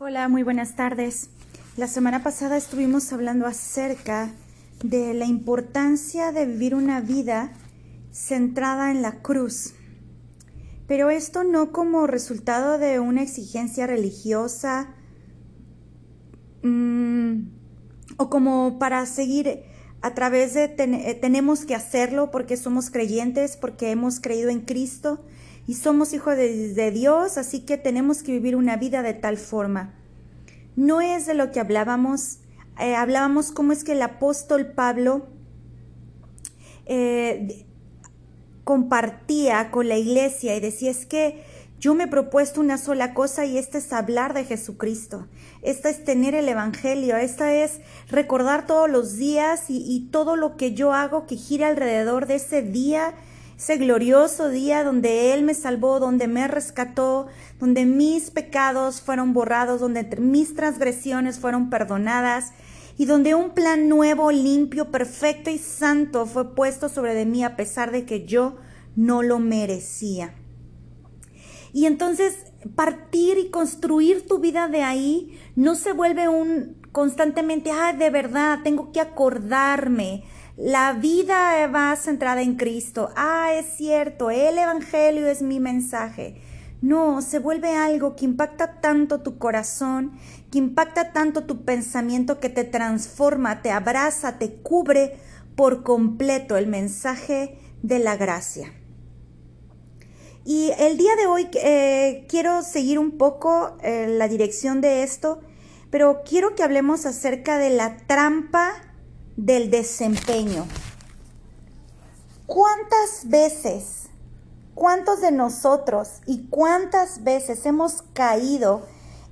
Hola, muy buenas tardes. La semana pasada estuvimos hablando acerca de la importancia de vivir una vida centrada en la cruz. Pero esto no como resultado de una exigencia religiosa mm, o como para seguir a través de eh, tenemos que hacerlo porque somos creyentes, porque hemos creído en Cristo y somos hijos de, Dios, así que tenemos que vivir una vida de tal forma. No es de lo que hablábamos, eh, hablábamos cómo es que el apóstol Pablo eh, compartía con la iglesia y decía es que yo me he propuesto una sola cosa y esta es hablar de Jesucristo. Esta es tener el Evangelio. Esta es recordar todos los días y, y todo lo que yo hago que gire alrededor de ese día ese glorioso día donde Él me salvó, donde me rescató, donde mis pecados fueron borrados, donde mis transgresiones fueron perdonadas y donde un plan nuevo, limpio, perfecto y santo fue puesto sobre de mí a pesar de que yo no lo merecía. Y entonces partir y construir tu vida de ahí no se vuelve un constantemente, ah, de verdad, tengo que acordarme, la vida va centrada en Cristo. Ah, es cierto, el Evangelio es mi mensaje. No, se vuelve algo que impacta tanto tu corazón, que impacta tanto tu pensamiento, que te transforma, te abraza, te cubre por completo el mensaje de la gracia. Y el día de hoy eh, quiero seguir un poco eh, la dirección de esto, pero quiero que hablemos acerca de la trampa del desempeño. ¿Cuántas veces, cuántos de nosotros y cuántas veces hemos caído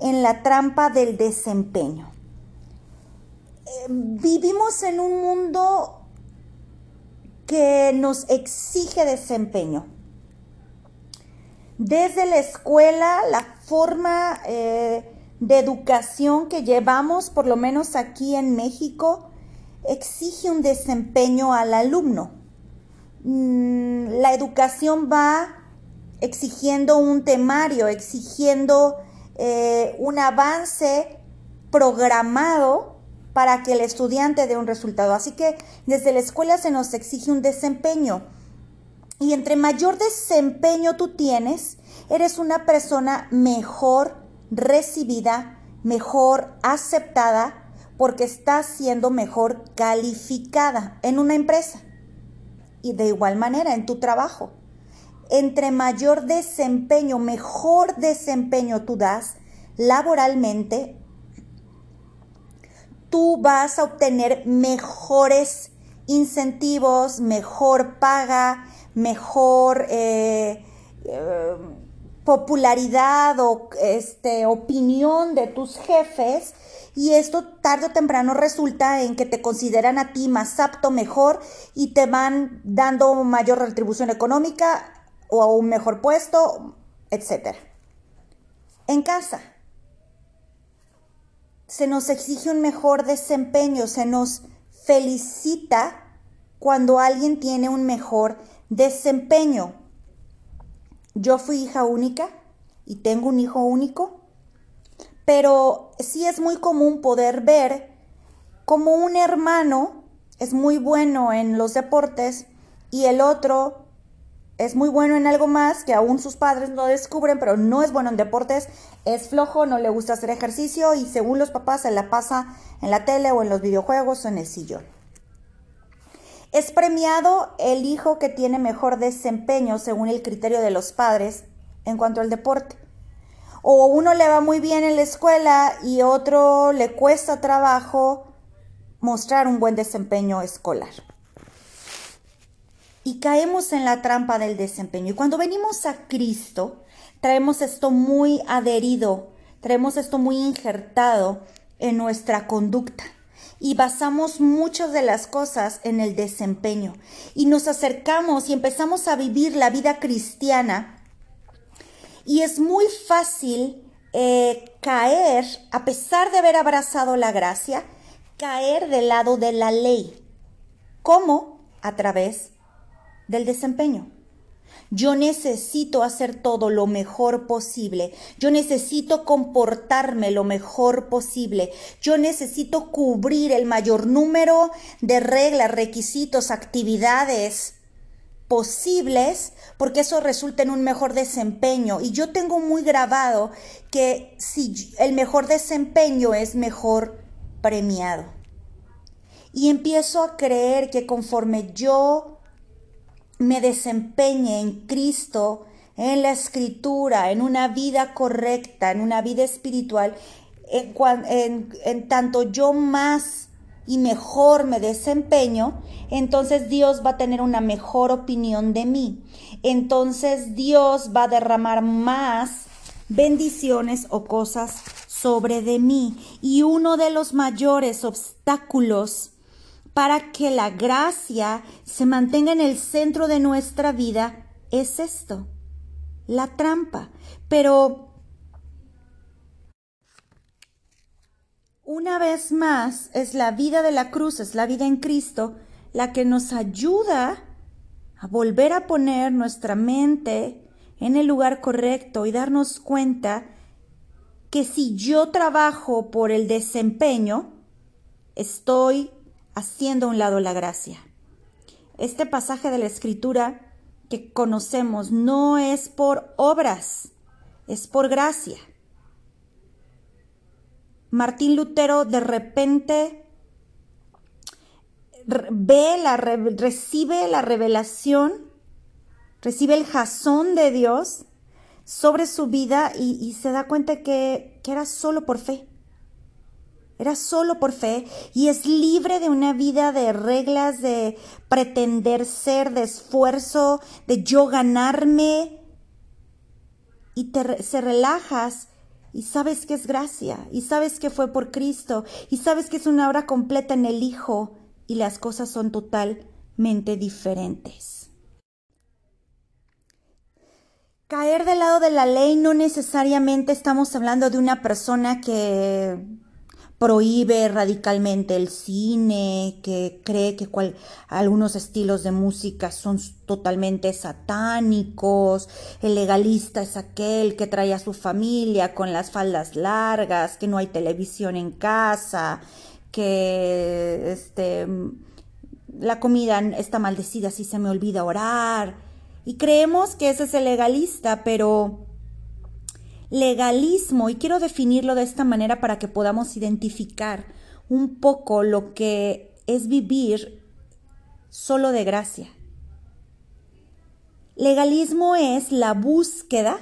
en la trampa del desempeño? Eh, vivimos en un mundo que nos exige desempeño. Desde la escuela, la forma eh, de educación que llevamos, por lo menos aquí en México, exige un desempeño al alumno. Mm, la educación va exigiendo un temario, exigiendo eh, un avance programado para que el estudiante dé un resultado. Así que desde la escuela se nos exige un desempeño. Y entre mayor desempeño tú tienes, eres una persona mejor recibida, mejor aceptada porque estás siendo mejor calificada en una empresa y de igual manera en tu trabajo. Entre mayor desempeño, mejor desempeño tú das laboralmente, tú vas a obtener mejores incentivos, mejor paga, mejor eh, eh, popularidad o este, opinión de tus jefes y esto tarde o temprano resulta en que te consideran a ti más apto, mejor y te van dando mayor retribución económica o un mejor puesto, etc. En casa, se nos exige un mejor desempeño, se nos felicita cuando alguien tiene un mejor desempeño. Yo fui hija única y tengo un hijo único pero sí es muy común poder ver como un hermano es muy bueno en los deportes y el otro es muy bueno en algo más que aún sus padres no descubren, pero no es bueno en deportes, es flojo, no le gusta hacer ejercicio y según los papás se la pasa en la tele o en los videojuegos o en el sillón. Es premiado el hijo que tiene mejor desempeño según el criterio de los padres en cuanto al deporte o uno le va muy bien en la escuela y otro le cuesta trabajo mostrar un buen desempeño escolar. Y caemos en la trampa del desempeño. Y cuando venimos a Cristo, traemos esto muy adherido, traemos esto muy injertado en nuestra conducta y basamos muchas de las cosas en el desempeño y nos acercamos y empezamos a vivir la vida cristiana y es muy fácil eh, caer, a pesar de haber abrazado la gracia, caer del lado de la ley. ¿Cómo? A través del desempeño. Yo necesito hacer todo lo mejor posible. Yo necesito comportarme lo mejor posible. Yo necesito cubrir el mayor número de reglas, requisitos, actividades posibles porque eso resulta en un mejor desempeño. Y yo tengo muy grabado que si el mejor desempeño es mejor premiado. Y empiezo a creer que conforme yo me desempeñe en Cristo, en la escritura, en una vida correcta, en una vida espiritual, en, en tanto yo más y mejor me desempeño, entonces Dios va a tener una mejor opinión de mí. Entonces Dios va a derramar más bendiciones o cosas sobre de mí. Y uno de los mayores obstáculos para que la gracia se mantenga en el centro de nuestra vida es esto, la trampa. Pero una vez más es la vida de la cruz, es la vida en Cristo, la que nos ayuda a volver a poner nuestra mente en el lugar correcto y darnos cuenta que si yo trabajo por el desempeño, estoy haciendo a un lado la gracia. Este pasaje de la escritura que conocemos no es por obras, es por gracia. Martín Lutero de repente ve la, recibe la revelación, recibe el jazón de Dios sobre su vida y, se da cuenta que, que era solo por fe. Era solo por fe y es libre de una vida de reglas, de pretender ser, de esfuerzo, de yo ganarme. Y te, se relajas y sabes que es gracia y sabes que fue por Cristo y sabes que es una obra completa en el Hijo y las cosas son totalmente diferentes. Caer del lado de la ley no necesariamente estamos hablando de una persona que prohíbe radicalmente el cine, que cree que algunos estilos de música son totalmente satánicos, el legalista es aquel que trae a su familia con las faldas largas, que no hay televisión en casa, que este, la comida está maldecida si se me olvida orar. Y creemos que ese es el legalista, pero legalismo, y quiero definirlo de esta manera para que podamos identificar un poco lo que es vivir solo de gracia. Legalismo es la búsqueda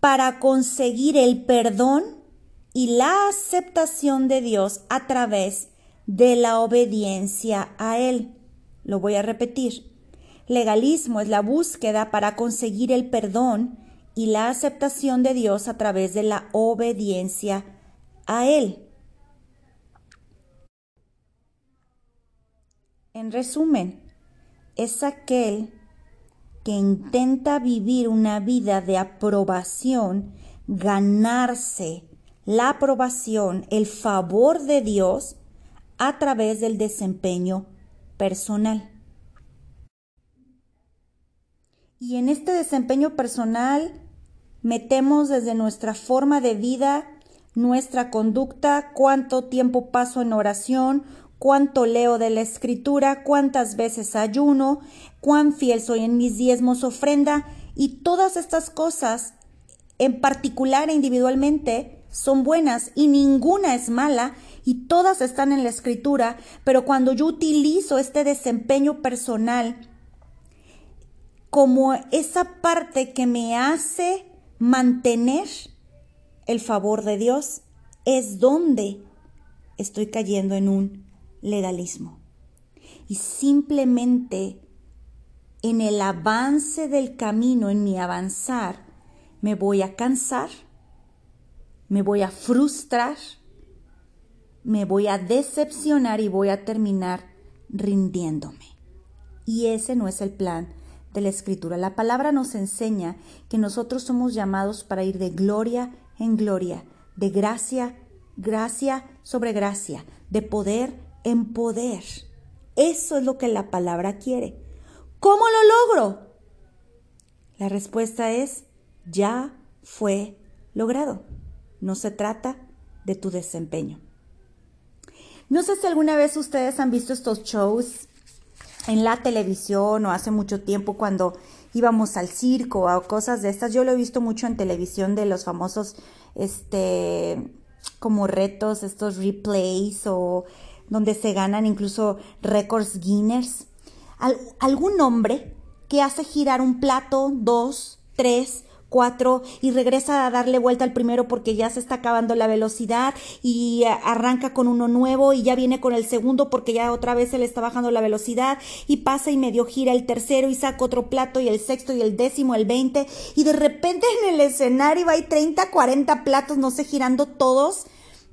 para conseguir el perdón y la aceptación de Dios a través de la obediencia a Él. Lo voy a repetir. Legalismo es la búsqueda para conseguir el perdón y la aceptación de Dios a través de la obediencia a Él. En resumen, es aquel que intenta vivir una vida de aprobación, ganarse la aprobación, el favor de Dios a través del desempeño personal. Y en este desempeño personal metemos desde nuestra forma de vida, nuestra conducta, cuánto tiempo paso en oración, cuánto leo de la escritura, cuántas veces ayuno, cuán fiel soy en mis diezmos ofrenda y todas estas cosas en particular e individualmente son buenas y ninguna es mala y todas están en la escritura, pero cuando yo utilizo este desempeño personal como esa parte que me hace mantener el favor de Dios, es donde estoy cayendo en un legalismo. Y simplemente en el avance del camino, en mi avanzar, me voy a cansar, me voy a frustrar, me voy a decepcionar y voy a terminar rindiéndome. Y ese no es el plan de la Escritura. La palabra nos enseña que nosotros somos llamados para ir de gloria en gloria, de gracia, gracia sobre gracia, de poder en poder. Eso es lo que la palabra quiere. ¿Cómo lo logro? La respuesta es, ya fue logrado. No se trata de tu desempeño. No sé si alguna vez ustedes han visto estos shows en la televisión o hace mucho tiempo cuando íbamos al circo o cosas de estas. Yo lo he visto mucho en televisión de los famosos, este, como retos, estos replays o donde se ganan incluso récords Guinness. algún hombre que hace girar un plato, dos, tres cuatro y regresa a darle vuelta al primero porque ya se está acabando la velocidad y arranca con uno nuevo y ya viene con el segundo porque ya otra vez se le está bajando la velocidad y pasa y medio gira el tercero y saca otro plato y el sexto y el décimo, el veinte y de repente en el escenario hay 30, 40 platos, no sé, girando todos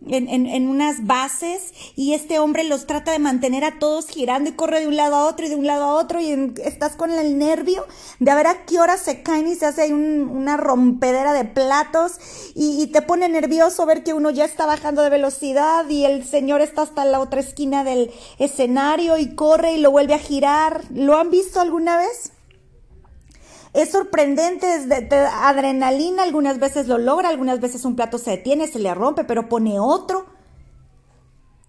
en, unas bases y este hombre los trata de mantener a todos girando y corre de un lado a otro y de un lado a otro y estás con el nervio de a ver a qué hora se caen y se hace ahí una rompedera de platos y, y, te pone nervioso ver que uno ya está bajando de velocidad y el señor está hasta la otra esquina del escenario y corre y lo vuelve a girar. ¿Lo han visto alguna vez? Es sorprendente, es adrenalina, algunas veces lo logra, algunas veces un plato se detiene, se le rompe, pero pone otro.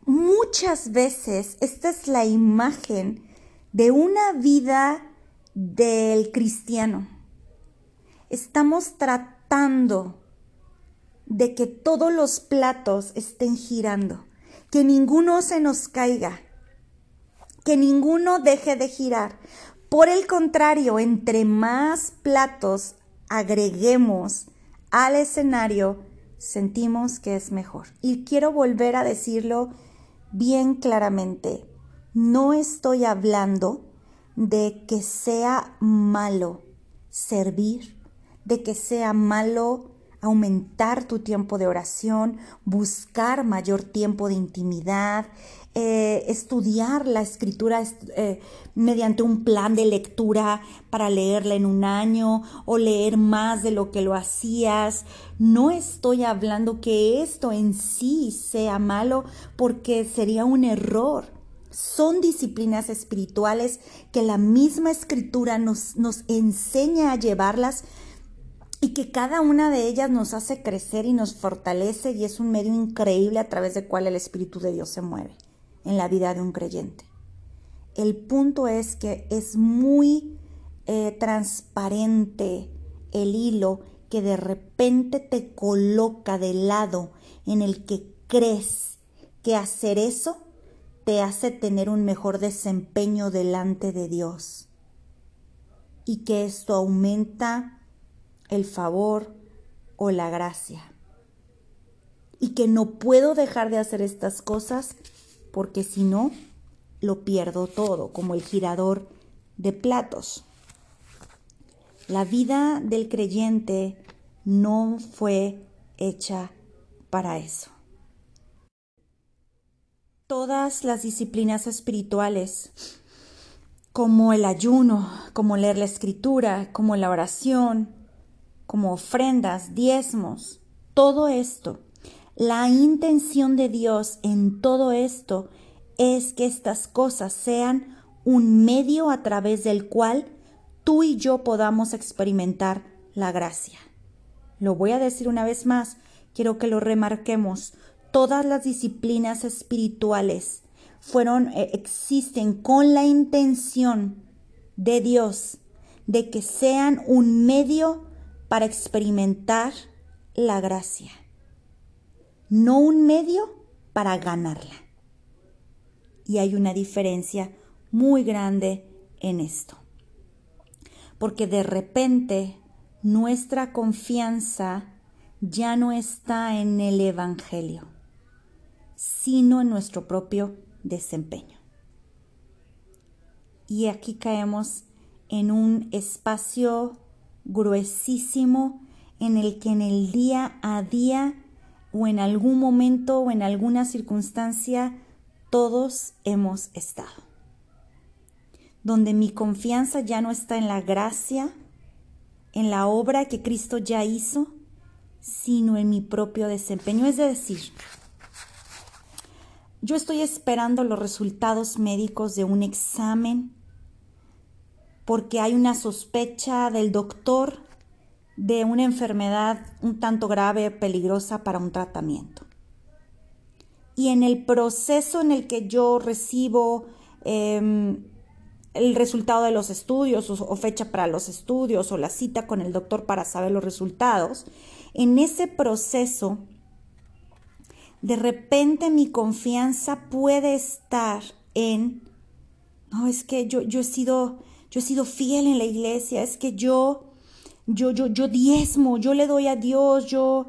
Muchas veces esta es la imagen de una vida del cristiano. Estamos tratando de que todos los platos estén girando, que ninguno se nos caiga, que ninguno deje de girar, por el contrario, entre más platos agreguemos al escenario, sentimos que es mejor. Y quiero volver a decirlo bien claramente. No estoy hablando de que sea malo servir, de que sea malo aumentar tu tiempo de oración, buscar mayor tiempo de intimidad, eh, estudiar la escritura eh, mediante un plan de lectura para leerla en un año o leer más de lo que lo hacías. No estoy hablando que esto en sí sea malo porque sería un error. Son disciplinas espirituales que la misma escritura nos, nos enseña a llevarlas y que cada una de ellas nos hace crecer y nos fortalece y es un medio increíble a través del cual el Espíritu de Dios se mueve en la vida de un creyente. El punto es que es muy eh, transparente el hilo que de repente te coloca del lado en el que crees que hacer eso te hace tener un mejor desempeño delante de Dios y que esto aumenta el favor o la gracia y que no puedo dejar de hacer estas cosas porque si no, lo pierdo todo, como el girador de platos. La vida del creyente no fue hecha para eso. Todas las disciplinas espirituales, como el ayuno, como leer la escritura, como la oración, como ofrendas, diezmos, todo esto la intención de Dios en todo esto es que estas cosas sean un medio a través del cual tú y yo podamos experimentar la gracia. Lo voy a decir una vez más, quiero que lo remarquemos. Todas las disciplinas espirituales fueron eh, existen con la intención de Dios de que sean un medio para experimentar la gracia no un medio para ganarla. Y hay una diferencia muy grande en esto. Porque de repente nuestra confianza ya no está en el Evangelio, sino en nuestro propio desempeño. Y aquí caemos en un espacio gruesísimo en el que en el día a día o en algún momento o en alguna circunstancia todos hemos estado. Donde mi confianza ya no está en la gracia, en la obra que Cristo ya hizo, sino en mi propio desempeño. Es decir, yo estoy esperando los resultados médicos de un examen porque hay una sospecha del doctor de una enfermedad un tanto grave, peligrosa para un tratamiento. Y en el proceso en el que yo recibo em, el resultado de los estudios o, fecha para los estudios o la cita con el doctor para saber los resultados, en ese proceso, de repente mi confianza puede estar en, no, es que yo, yo he sido, yo he sido fiel en la iglesia, es que yo, yo, yo, yo diezmo, yo le doy a Dios, yo,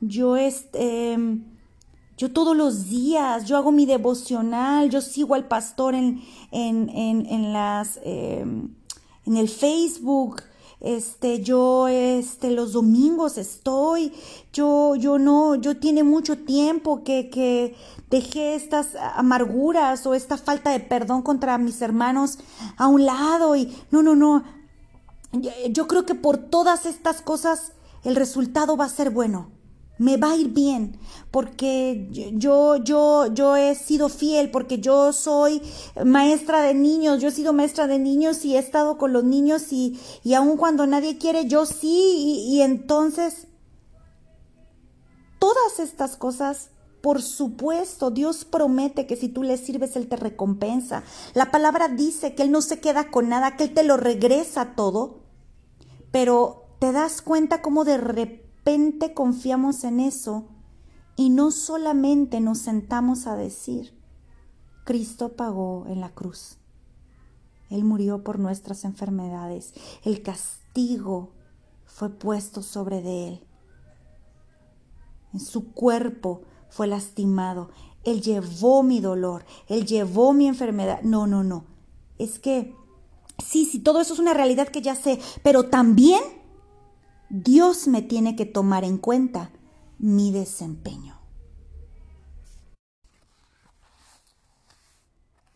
yo, este, yo todos los días, yo hago mi devocional, yo sigo al pastor en, en, en, las, em, en el Facebook, este, yo, este, los domingos estoy, yo, yo no, yo tiene mucho tiempo que, que dejé estas amarguras o esta falta de perdón contra mis hermanos a un lado y no, no, no, yo creo que por todas estas cosas el resultado va a ser bueno me va a ir bien, porque yo, yo, yo he sido fiel, porque yo soy maestra de niños, yo he sido maestra de niños y he estado con los niños y, y aun cuando nadie quiere, yo sí, y, entonces, todas estas cosas por supuesto, Dios promete que si tú le sirves, Él te recompensa. La palabra dice que Él no se queda con nada, que Él te lo regresa todo. Pero te das cuenta cómo de repente repente confiamos en eso y no solamente nos sentamos a decir, Cristo pagó en la cruz. Él murió por nuestras enfermedades. El castigo fue puesto sobre de Él. En su cuerpo fue lastimado. Él llevó mi dolor. Él llevó mi enfermedad. No, no, no. Es que, sí, sí, todo eso es una realidad que ya sé, pero también Dios me tiene que tomar en cuenta mi desempeño.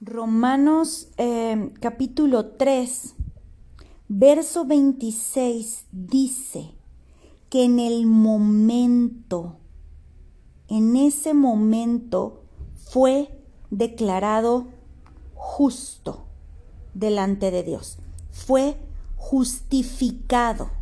Romanos eh, capítulo 3, verso 26 dice que en el momento, en ese momento fue declarado justo delante de Dios, fue justificado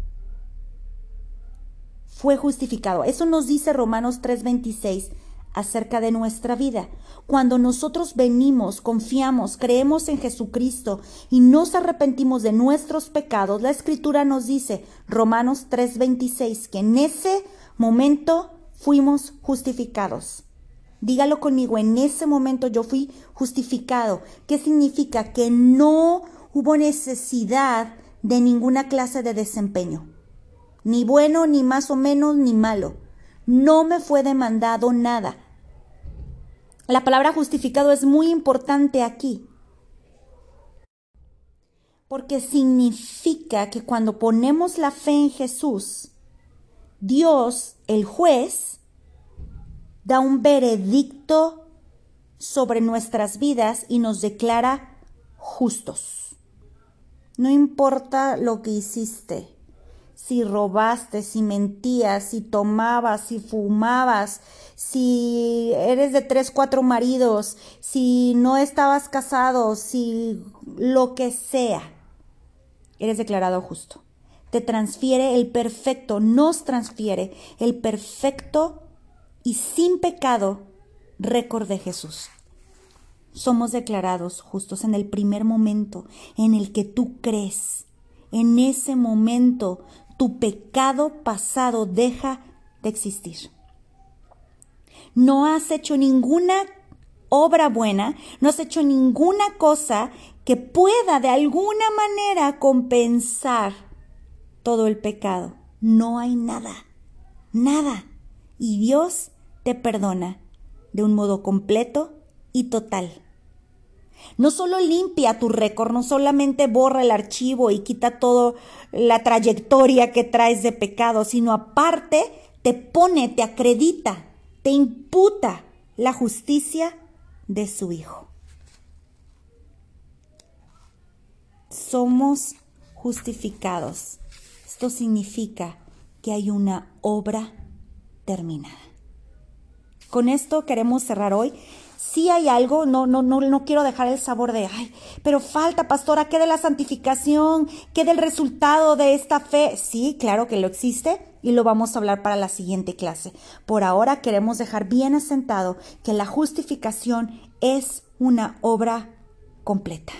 fue justificado. Eso nos dice Romanos 3:26 acerca de nuestra vida. Cuando nosotros venimos, confiamos, creemos en Jesucristo y nos arrepentimos de nuestros pecados, la escritura nos dice, Romanos 3:26, que en ese momento fuimos justificados. Dígalo conmigo, en ese momento yo fui justificado. ¿Qué significa? Que no hubo necesidad de ninguna clase de desempeño ni bueno, ni más o menos, ni malo. No me fue demandado nada. La palabra justificado es muy importante aquí, porque significa que cuando ponemos la fe en Jesús, Dios, el juez, da un veredicto sobre nuestras vidas y nos declara justos. No importa lo que hiciste, si robaste, si mentías, si tomabas, si fumabas, si eres de tres, cuatro maridos, si no estabas casado, si lo que sea, eres declarado justo. Te transfiere el perfecto, nos transfiere el perfecto y sin pecado récord de Jesús. Somos declarados justos en el primer momento en el que tú crees. En ese momento tu pecado pasado deja de existir. No has hecho ninguna obra buena, no has hecho ninguna cosa que pueda de alguna manera compensar todo el pecado. No hay nada, nada. Y Dios te perdona de un modo completo y total. No solo limpia tu récord, no solamente borra el archivo y quita toda la trayectoria que traes de pecado, sino aparte te pone, te acredita, te imputa la justicia de su Hijo. Somos justificados. Esto significa que hay una obra terminada. con esto queremos cerrar hoy. Si hay algo, no, no, no, no quiero dejar el sabor de, ay, pero falta, pastora, ¿qué de la santificación? ¿Qué del resultado de esta fe? Sí, claro que lo existe y lo vamos a hablar para la siguiente clase. Por ahora queremos dejar bien asentado que la justificación es una obra completa.